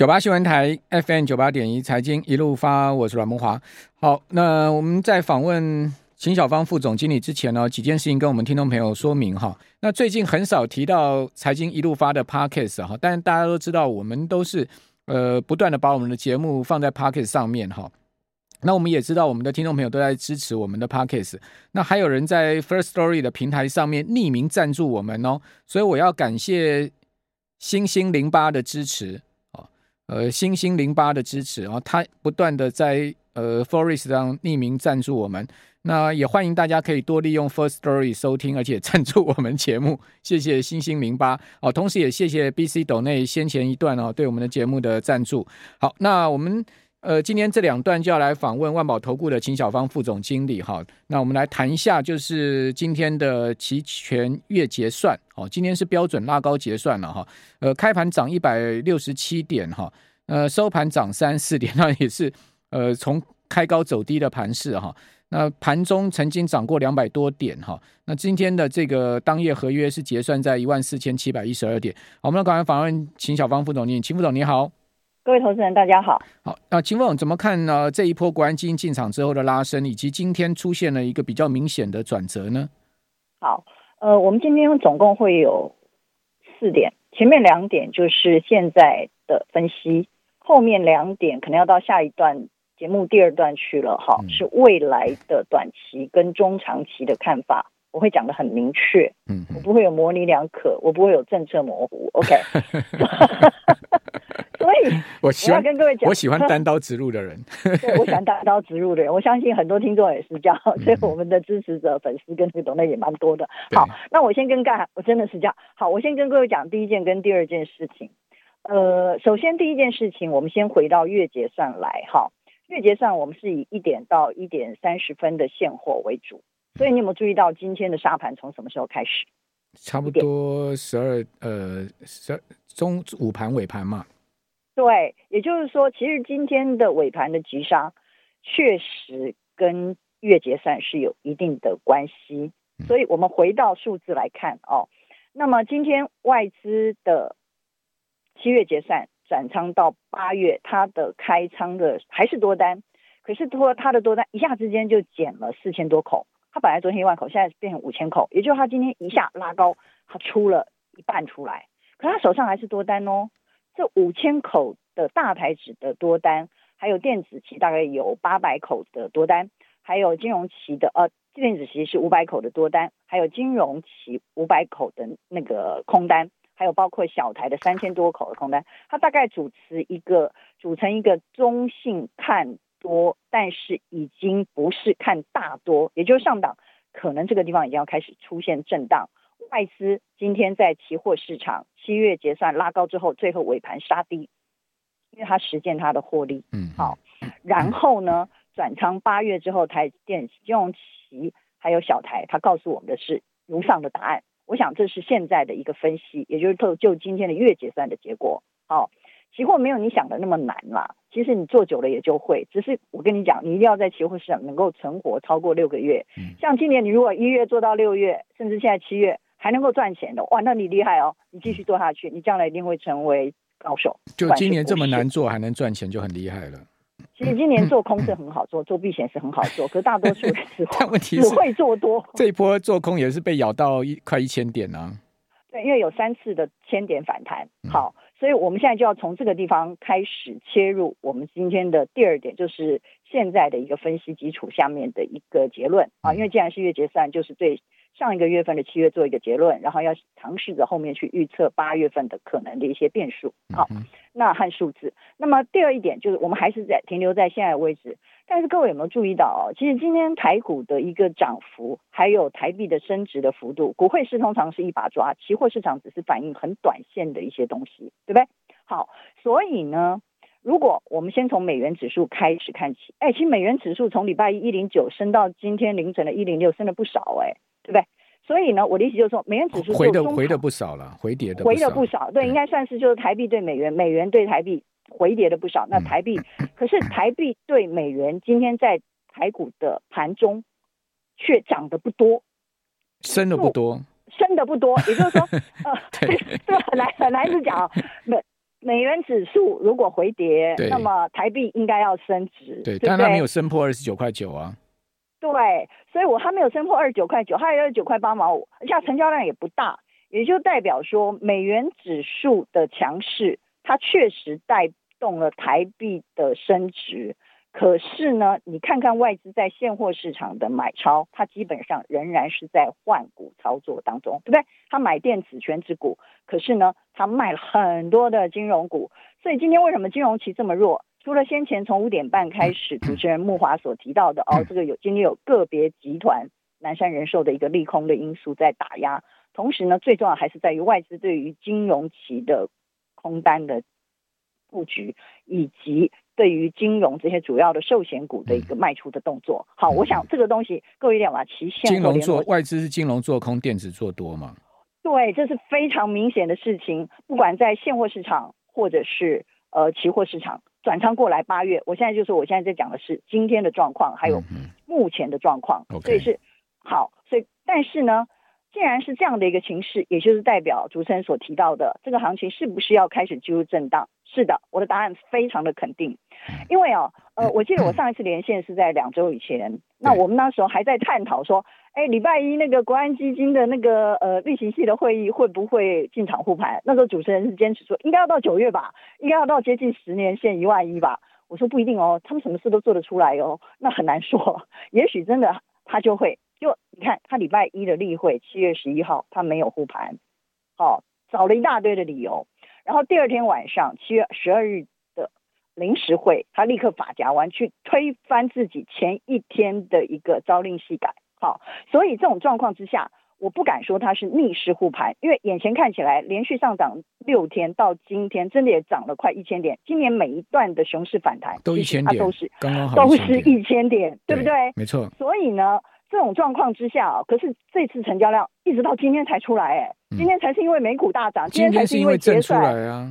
九八新闻台 FM 九八点一财经一路发，我是阮梦华。好，那我们在访问秦小芳副总经理之前呢，几件事情跟我们听众朋友说明哈。那最近很少提到财经一路发的 Podcast 哈，但是大家都知道，我们都是呃不断的把我们的节目放在 Podcast 上面哈。那我们也知道，我们的听众朋友都在支持我们的 Podcast。那还有人在 First Story 的平台上面匿名赞助我们哦，所以我要感谢星星零八的支持，呃，星星零八的支持啊，他不断的在呃 Forest 上匿名赞助我们。那也欢迎大家可以多利用 First Story 收听，而且赞助我们节目。谢谢星星零八哦，同时也谢谢 BC 斗内先前一段哦对我们的节目的赞助。好，那我们。呃，今天这两段就要来访问万宝投顾的秦小芳副总经理哈。那我们来谈一下，就是今天的期权月结算哦。今天是标准拉高结算了哈。呃，开盘涨一百六十七点哈，呃，收盘涨三四点，那也是呃从开高走低的盘势哈。那盘中曾经涨过两百多点哈。那今天的这个当夜合约是结算在一万四千七百一十二点。好，我们来赶快访问秦小芳副总经理，秦副总你好。各位投资人，大家好。好，那秦总怎么看呢？这一波国安基金进场之后的拉升，以及今天出现了一个比较明显的转折呢？好，呃，我们今天总共会有四点，前面两点就是现在的分析，后面两点可能要到下一段节目第二段去了。哈，是未来的短期跟中长期的看法。我会讲的很明确，嗯，我不会有模棱两可，我不会有政策模糊，OK。所以 我喜欢我跟各位讲，我喜欢单刀直入的人，对，我喜欢单刀直入的人。我相信很多听众也是这样，所以我们的支持者、粉丝跟这个懂得也蛮多的。好，那我先跟干，我真的是这样。好，我先跟各位讲第一件跟第二件事情。呃，首先第一件事情，我们先回到月结算来哈。月结算我们是以一点到一点三十分的现货为主。所以你有没有注意到今天的沙盘从什么时候开始？差不多十二呃十二中午盘尾盘嘛。对，也就是说，其实今天的尾盘的急杀确实跟月结算是有一定的关系。所以我们回到数字来看哦，那么今天外资的七月结算转仓到八月，它的开仓的还是多单，可是说它的多单一下之间就减了四千多口。他本来昨天一万口，现在变成五千口，也就是他今天一下拉高，他出了一半出来，可他手上还是多单哦。这五千口的大台指的多单，还有电子期大概有八百口的多单，还有金融期的呃电子期是五百口的多单，还有金融期五百口的那个空单，还有包括小台的三千多口的空单，它大概主持一个组成一个中性看多，但是已经不是看大多，也就是上档，可能这个地方已经要开始出现震荡。外资今天在期货市场七月结算拉高之后，最后尾盘杀低，因为它实现它的获利。嗯，好，然后呢，转仓八月之后，台电金融期还有小台，它告诉我们的是如上的答案。我想这是现在的一个分析，也就是就就今天的月结算的结果。好。期货没有你想的那么难啦，其实你做久了也就会。只是我跟你讲，你一定要在期货市场能够存活超过六个月。像今年你如果一月做到六月，甚至现在七月还能够赚钱的，哇，那你厉害哦！你继续做下去，你将来一定会成为高手。就今年这么难做还能赚钱，就很厉害了。其实今年做空是很好做，做避险是很好做，可大多数人只 会只会做多。这一波做空也是被咬到一快一千点啊。对，因为有三次的千点反弹。好。所以，我们现在就要从这个地方开始切入。我们今天的第二点就是现在的一个分析基础下面的一个结论啊。因为既然是月结算，就是对上一个月份的七月做一个结论，然后要尝试着后面去预测八月份的可能的一些变数。好，那和数字。那么第二一点就是，我们还是在停留在现在的位置。但是各位有没有注意到哦？其实今天台股的一个涨幅，还有台币的升值的幅度，股汇市通常是一把抓，期货市场只是反映很短线的一些东西，对不对？好，所以呢，如果我们先从美元指数开始看起，哎，其实美元指数从礼拜一一零九升到今天凌晨的一零六，升了不少，哎，对不对？所以呢，我的意思就是说，美元指数回的回的不少了，回跌的回的不少，对，应该算是就是台币对美元，美元对台币。回跌的不少，那台币，可是台币对美元今天在台股的盘中却涨得不多，升的不多，升的不多，也就是说，呃，这个 很难很难去讲啊。美美元指数如果回跌，那么台币应该要升值，对，对对，但它没有升破二十九块九啊。对，所以我还没有升破二十九块九，还有二十九块八毛五，而且成交量也不大，也就代表说美元指数的强势，它确实带动了台币的升值。可是呢，你看看外资在现货市场的买超，它基本上仍然是在换股操作当中，对不对？他买电子权值股，可是呢，他卖了很多的金融股，所以今天为什么金融期这么弱？除了先前从五点半开始，主持人慕驊所提到的哦，这个有今天有个别集团南山人寿的一个利空的因素在打压，同时呢，最重要还是在于外资对于金融期的空单的布局以及。对于金融这些主要的寿险股的一个卖出的动作，嗯、好，我想这个东西各位一定要把期限。金融做外资是金融做空，电子做多嘛？对，这是非常明显的事情。不管在现货市场或者是呃期货市场转仓过来，八月，我现在就是，我现在在讲的是今天的状况，还有目前的状况，嗯、所以是好。所以但是呢，既然是这样的一个情势，也就是代表主持人所提到的这个行情是不是要开始进入震荡？是的，我的答案非常的肯定，因为哦，呃，我记得我上一次连线是在两周以前，那我们那时候还在探讨说，哎，礼拜一那个国安基金的那个呃例行系的会议会不会进场护盘？那时候主持人是坚持说应该要到九月吧，应该要到接近十年线一万一吧。我说不一定哦，他们什么事都做得出来哦，那很难说，也许真的他就会，就你看他礼拜一的例会七月十一号他没有护盘，好，找了一大堆的理由。然后第二天晚上，七月十二日的临时会，他立刻发夹弯去推翻自己前一天的一个朝令夕改。好，所以这种状况之下，我不敢说它是逆势护盘，因为眼前看起来连续上涨六天，到今天真的也涨了快一千点。今年每一段的熊市反弹都一千点，都是刚刚好都是一千点，对不对？没错。所以呢，这种状况之下，可是这次成交量一直到今天才出来，哎。今天才是因为美股大涨，今天才是因为结算啊。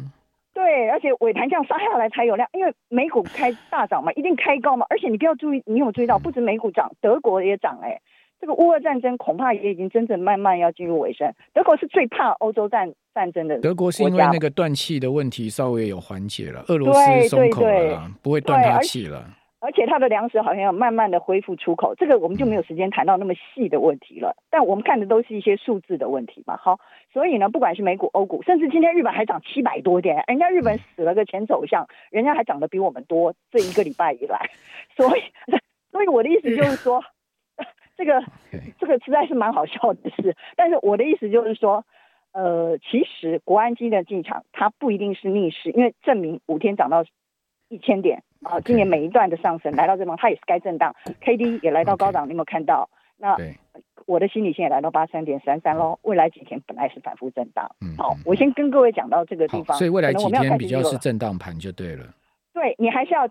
对，而且尾盘这样杀下来才有量，因为美股开大涨嘛，一定开高嘛。而且你不要注意，你有注意到，不止美股涨，德国也涨哎。这个乌俄战争恐怕也已经真正慢慢要进入尾声。德国是最怕欧洲战战争的。德国是因为那个断气的问题稍微有缓解了，俄罗斯松口了，不会断他气了。而且它的粮食好像要慢慢的恢复出口，这个我们就没有时间谈到那么细的问题了。但我们看的都是一些数字的问题嘛。好，所以呢，不管是美股、欧股，甚至今天日本还涨七百多点，人家日本死了个前首相，人家还涨得比我们多。这一个礼拜以来，所以，所以我的意思就是说，这个这个实在是蛮好笑的事。但是我的意思就是说，呃，其实国安基的进场，它不一定是逆势，因为证明五天涨到一千点。啊，今年每一段的上升来到这方，它也是该震荡，K D 也来到高档，你有没有看到？那我的心理线也来到八三点三三喽。未来几天本来是反复震荡，嗯，好，我先跟各位讲到这个地方，所以未来几天比较是震荡盘就对了。对，你还是要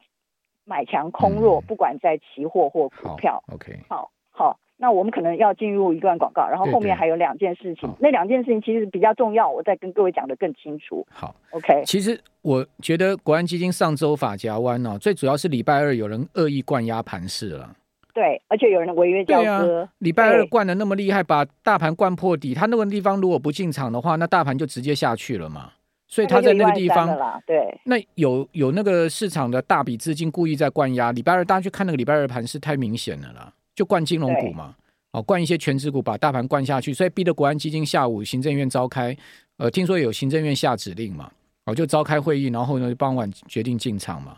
买强空弱，不管在期货或股票。OK，好，好。那我们可能要进入一段广告，然后后面还有两件事情，对对，那两件事情其实比较重要，我再跟各位讲的更清楚。好，OK。其实我觉得国安基金上周法夹弯哦，最主要是礼拜二有人恶意灌压盘市了。对，而且有人违约交割。啊、礼拜二灌的那么厉害，把大盘灌破底，他那个地方如果不进场的话，那大盘就直接下去了嘛。所以他在那个地方，对，那有有那个市场的大笔资金故意在灌压。礼拜二大家去看那个礼拜二盘是太明显了啦。就灌金融股嘛，哦，灌一些全值股，把大盘灌下去，所以逼得国安基金下午行政院召开，呃，听说有行政院下指令嘛，哦，就召开会议，然后呢，傍晚决定进场嘛，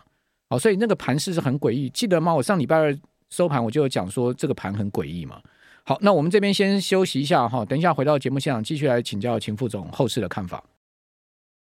哦，所以那个盘势是很诡异，记得吗？我上礼拜二收盘我就有讲说这个盘很诡异嘛。好，那我们这边先休息一下哈，等一下回到节目现场继续来请教秦副总后市的看法。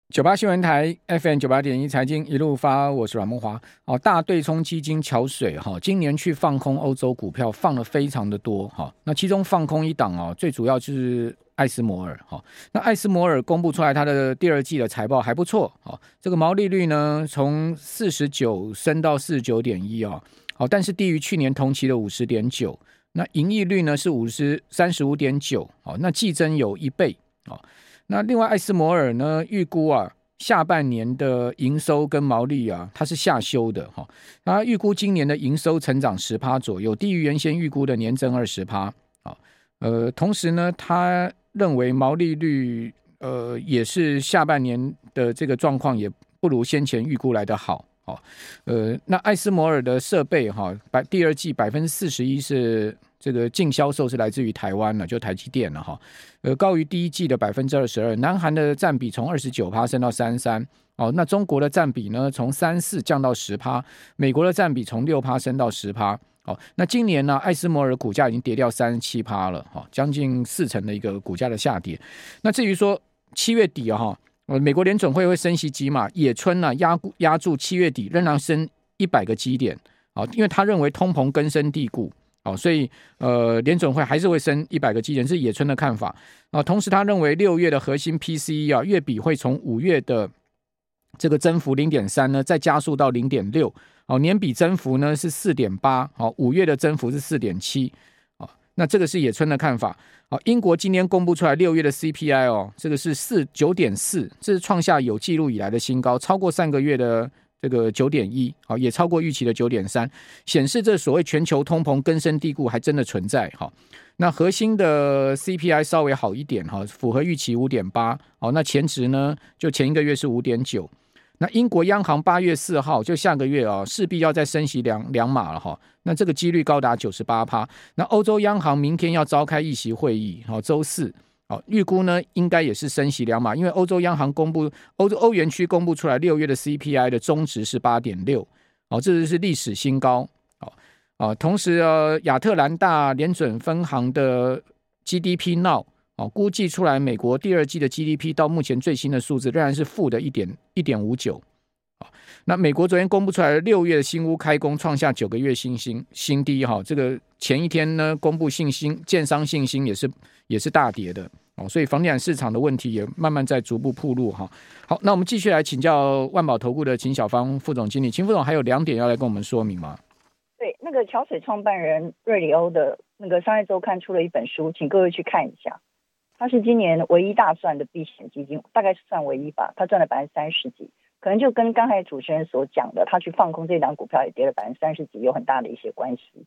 九八新闻台 FM 九八点一财经一路发，我是阮慕驊。哦，大对冲基金桥水哈，今年去放空欧洲股票，放了非常的多哈。那其中放空一档哦，最主要就是艾斯摩尔哈。那艾斯摩尔公布出来它的第二季的财报还不错哈，这个毛利率呢从四十九升到四十九点一哦，好，但是低于去年同期的五十点九。那盈利率呢是五十三十五点九，哦，那季增有一倍哦。那另外，艾斯摩尔呢预估啊，下半年的营收跟毛利啊，它是下修的哈。那预估今年的营收成长十趴左右，低于原先预估的年增二十趴啊。呃，同时呢，他认为毛利率呃也是下半年的这个状况也不如先前预估来的好。哦，呃，那艾斯摩尔的设备哈，百第二季百分之四十一是这个净销售是来自于台湾了，就台积电了哈，呃，高于第一季的百分之二十二。南韩的占比从二十九趴升到三十三，哦，那中国的占比呢，从三四降到十趴，美国的占比从六趴升到十趴。哦，那今年呢，艾斯摩尔股价已经跌掉三十七趴了，哈，将近四成的一个股价的下跌。那至于说七月底啊，哈。呃，美国联准会会升息几码，野村呢压压住七月底仍然升一百个基点啊，因为他认为通膨根深蒂固哦，所以呃联准会还是会升一百个基点，是野村的看法啊。同时他认为六月的核心 PCE 啊月比会从五月的这个增幅零点三呢再加速到零点六，哦年比增幅呢是四点八，好五月的增幅是四点七。那这个是野村的看法。好，英国今天公布出来六月的 CPI 哦，这个是四九点四，这是创下有记录以来的新高，超过上个月的这个九点一，好，也超过预期的九点三，显示这所谓全球通膨根深蒂固还真的存在。哈，那核心的 CPI 稍微好一点哈，符合预期五点八。好，那前值呢，就前一个月是五点九。那英国央行八月四号就下个月啊，势必要再升息两两码了哈。那这个几率高达九十八趴。那欧洲央行明天要召开议息会议，好，周四，好，预估呢应该也是升息两码，因为欧洲央行公布欧洲欧元区公布出来六月的 CPI 的中值是八点六，好，这就是历史新高，好啊。同时呃，亚特兰大联准分行的 GDP Now。哦，估计出来，美国第二季的 GDP 到目前最新的数字仍然是负的一点一点五九。那美国昨天公布出来的六月的新屋开工创下九个月新新新低哈，这个前一天呢公布信心，建商信心也是也是大跌的哦，所以房地产市场的问题也慢慢在逐步暴露哈。好，那我们继续来请教万宝投顾的秦小芳副总经理，秦副总还有两点要来跟我们说明吗？对，那个桥水创办人瑞里欧的那个商业周刊出了一本书，请各位去看一下。他是今年唯一大赚的避险基金，大概是算唯一吧。他赚了百分之三十几，可能就跟刚才主持人所讲的，他去放空这档股票也跌了百分之三十几，有很大的一些关系。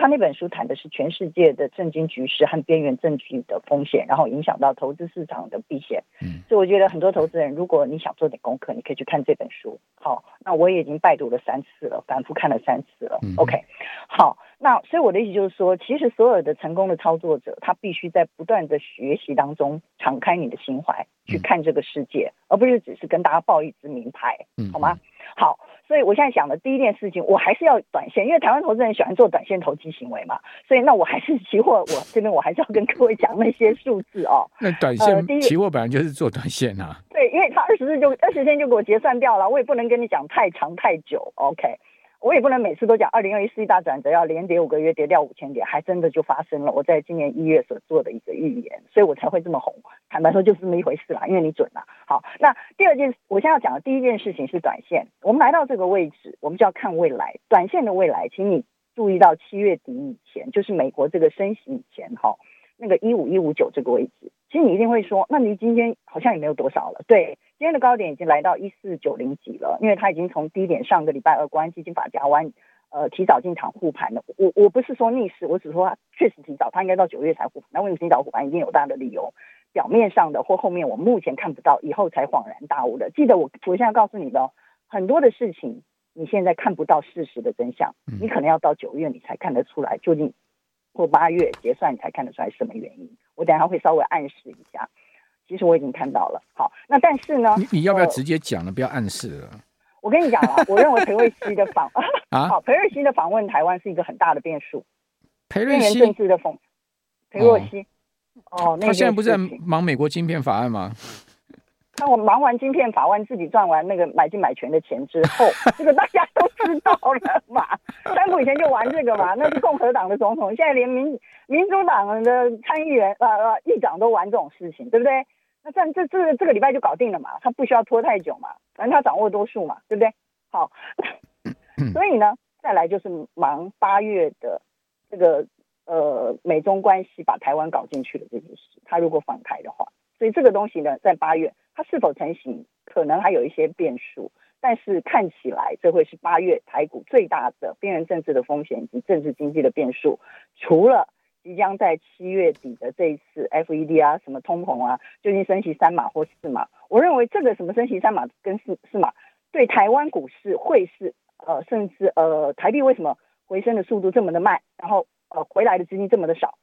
他那本书谈的是全世界的政经局势和边缘政局的风险，然后影响到投资市场的避险。嗯，所以我觉得很多投资人，如果你想做点功课，你可以去看这本书。好，那我也已经拜读了三次了，反复看了三次了。嗯，OK，好，那所以我的意思就是说，其实所有的成功的操作者，他必须在不断的学习当中，敞开你的心怀去看这个世界，而不是只是跟大家报一支名牌，好吗？好。所以我现在想的第一件事情，我还是要短线，因为台湾投资人喜欢做短线投机行为嘛。所以那我还是期货，我这边我还是要跟各位讲那些数字哦。那短线，呃、期货本来就是做短线啊。对，因为他二十日就二十天就给我结算掉了，我也不能跟你讲太长太久。OK。我也不能每次都讲二零二一世纪大转折要连跌五个月跌掉五千点，还真的就发生了。我在今年一月所做的一个预言，所以我才会这么红。坦白说，就是这么一回事啦，因为你准了。好，那第二件，我现在要讲的第一件事情是短线。我们来到这个位置，我们就要看未来，短线的未来，请你注意到七月底以前，就是美国这个升息以前，哈，那个一五一五九这个位置。其实你一定会说，那你今天好像也没有多少了，对。今天的高点已经来到一四九零几了，因为它已经从低点上个礼拜二国安基金法夹弯，呃，提早进场护盘了。我我不是说逆势，我只是说它确实提早，它应该到九月才护盘。那为什么提早护盘？一定有大的理由，表面上的或后面我目前看不到，以后才恍然大悟的。记得我我现在告诉你的，很多的事情你现在看不到事实的真相，你可能要到九月你才看得出来究竟，或八月结算你才看得出来什么原因。我等下会稍微暗示一下。其实我已经看到了，好，那但是呢，你你要不要直接讲呢？呃、不要暗示了。我跟你讲啊，我认为裴瑞熙的访啊，好，裴瑞熙的访问台湾是一个很大的变数。裴瑞熙政治的风，裴若曦，哦，哦，他现在不是在忙美国晶片法案吗？那我忙完晶片法案，自己赚完那个买进买权的钱之后，这个大家都知道了嘛。川普以前就玩这个嘛，那是共和党的总统，现在连民民主党的参议员呃呃议长都玩这种事情，对不对？那这这这这个礼拜就搞定了嘛，他不需要拖太久嘛，反正他掌握多数嘛，对不对？好，所以呢，再来就是忙八月的这个呃美中关系把台湾搞进去的这件事，他如果访台的话，所以这个东西呢，在八月它是否成型，可能还有一些变数，但是看起来这会是八月台股最大的边缘政治的风险以及政治经济的变数，除了。即将在七月底的这一次 FED 啊，什么通膨啊，究竟升息三码或四码？我认为这个什么升息三码跟四四码，对台湾股市汇市呃，甚至呃台币为什么回升的速度这么的慢，然后呃回来的资金这么的少，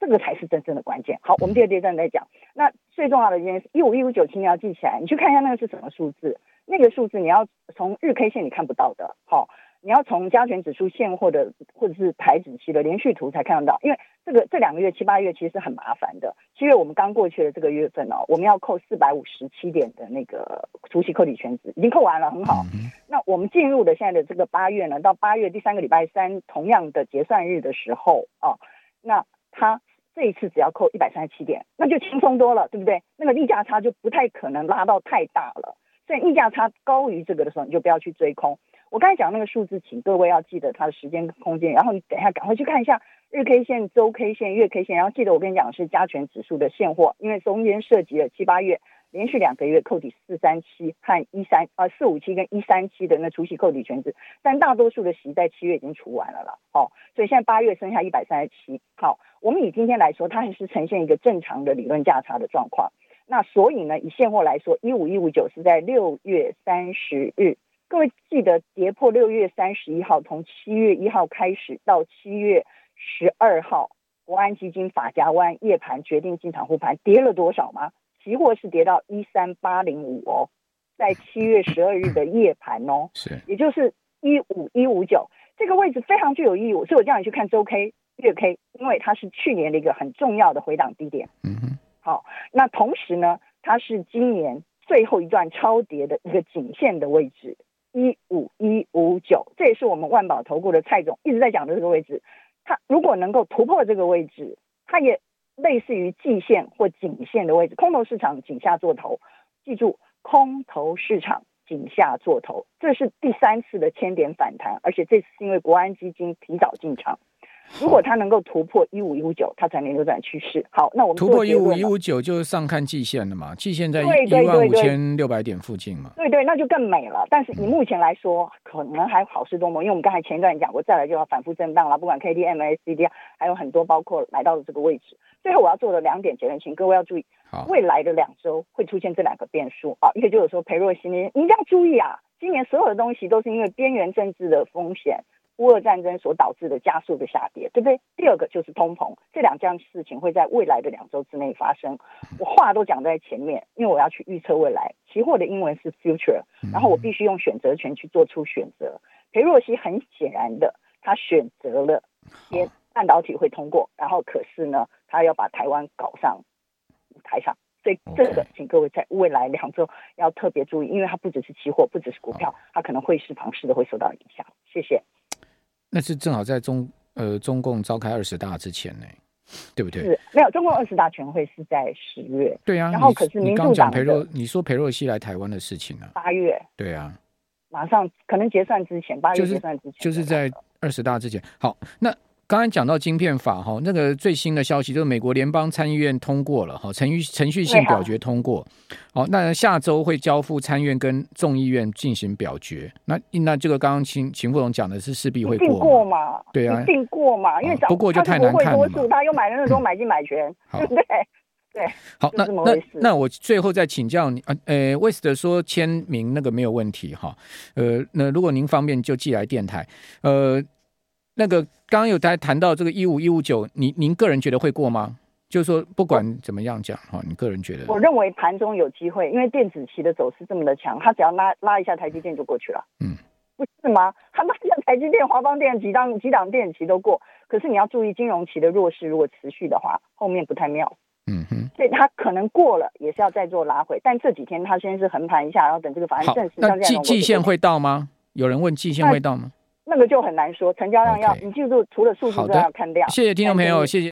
这个才是真正的关键。好，我们第二阶段再讲。那最重要的一件事，一五一五九七你要记起来，你去看一下那个是什么数字，那个数字你要从日 K 线你看不到的，好。你要从加权指数现货的或者是台指期的连续图才看得到，因为这个这两个月七八月其实是很麻烦的。七月我们刚过去的这个月份哦，我们要扣四百五十七点的那个除息扣抵权值，已经扣完了，很好。那我们进入的现在的这个八月呢，到八月第三个礼拜三同样的结算日的时候哦，那它这一次只要扣一百三十七点，那就轻松多了，对不对？那个溢价差就不太可能拉到太大了。所以溢价差高于这个的时候，你就不要去追空。我刚才讲那个数字，请各位要记得它的时间空间，然后你等一下赶快去看一下日 K 线、周 K 线、月 K 线，然后记得我跟你讲的是加权指数的现货，因为中间涉及了七八月连续两个月扣抵四三七和一三啊四五七跟一三七的那除息扣抵权值，但大多数的息在七月已经除完了了，好，所以现在八月剩下一百三十七，好，我们以今天来说，它还是呈现一个正常的理论价差的状况，那所以呢，以现货来说，一五一五九是在六月三十日。各位记得跌破六月三十一号，从七月一号开始到七月十二号，国安基金法家湾夜盘决定进场护盘，跌了多少吗？期货是跌到一三八零五哦，在七月 十二日的夜盘哦，是，也就是一五一五九这个位置非常具有意义，所以我叫你去看周 K、月 K，因为它是去年的一个很重要的回档低点。嗯哼，好，那同时呢，它是今年最后一段超跌的一个颈线的位置。一五一五九，这也是我们万宝投顾的蔡总一直在讲的这个位置。它如果能够突破这个位置，它也类似于季线或颈线的位置。空头市场颈下做头，记住，空头市场颈下做头，这是第三次的千点反弹，而且这次是因为国安基金提早进场。如果它能够突破一五一五九，它才能扭转趋势。好，那我们突破一五一五九就是上看季线了嘛？季线在一万五千六百点附近嘛？对对，那就更美了。但是以目前来说，嗯、可能还好事多磨，因为我们刚才前一段讲过，再来就要反复震荡了。不管 K D M A C D，还有很多包括来到了这个位置。最后我要做的两点结论，请各位要注意，未来的两周会出现这两个变数啊。一个就是说裴若曦，你一定要注意啊，今年所有的东西都是因为边缘政治的风险。乌俄战争所导致的加速的下跌，对不对？第二个就是通膨，这两件事情会在未来的两周之内发生。我话都讲在前面，因为我要去预测未来。期货的英文是 future，然后我必须用选择权去做出选择。裴若曦很显然的，他选择了先半导体会通过，然后可是呢，他要把台湾搞上舞台上，所以这个请各位在未来两周要特别注意，因为它不只是期货，不只是股票，它可能会是、房市的会受到影响。谢谢。那是正好在中呃中共召开二十大之前呢，对不对？是，没有中共二十大全会是在十月。对啊，然后可是民主党裴若，你说裴若曦来台湾的事情呢？八月。对啊，马上可能结算之前，八月结算之前，就是在二十大之前。好，那。刚才讲到晶片法哈，那个最新的消息就是美国联邦参议院通过了哈，程序程序性表决通过。好，那下周会交付参院跟众议院进行表决。那那这个刚刚秦秦副总讲的是势必会过，过嘛？对啊，一定过嘛？因为不过就太难看了嘛。他又买了那种买进买权，对不 对？对。好，那那那我最后再请教你啊，呃，West 说签名那个没有问题哈，呃，那如果您方便就寄来电台，呃。那个刚刚有在谈到这个一五一五九，您您个人觉得会过吗？就是说不管怎么样讲哈，你个人觉得？我认为盘中有机会，因为电子期的走势这么的强，它只要拉拉一下台积电就过去了。嗯，不是吗？它拉一下台积电、华邦电几档几档电子期都过，可是你要注意金融期的弱势如果持续的话，后面不太妙。嗯哼，所以它可能过了也是要再做拉回，但这几天它先是横盘一下，然后等这个法案正式。那季季线会到吗？有人问季线会到吗？那个就很难说，成交量要.你记住，除了数字都要看量。谢谢听众朋友，谢谢。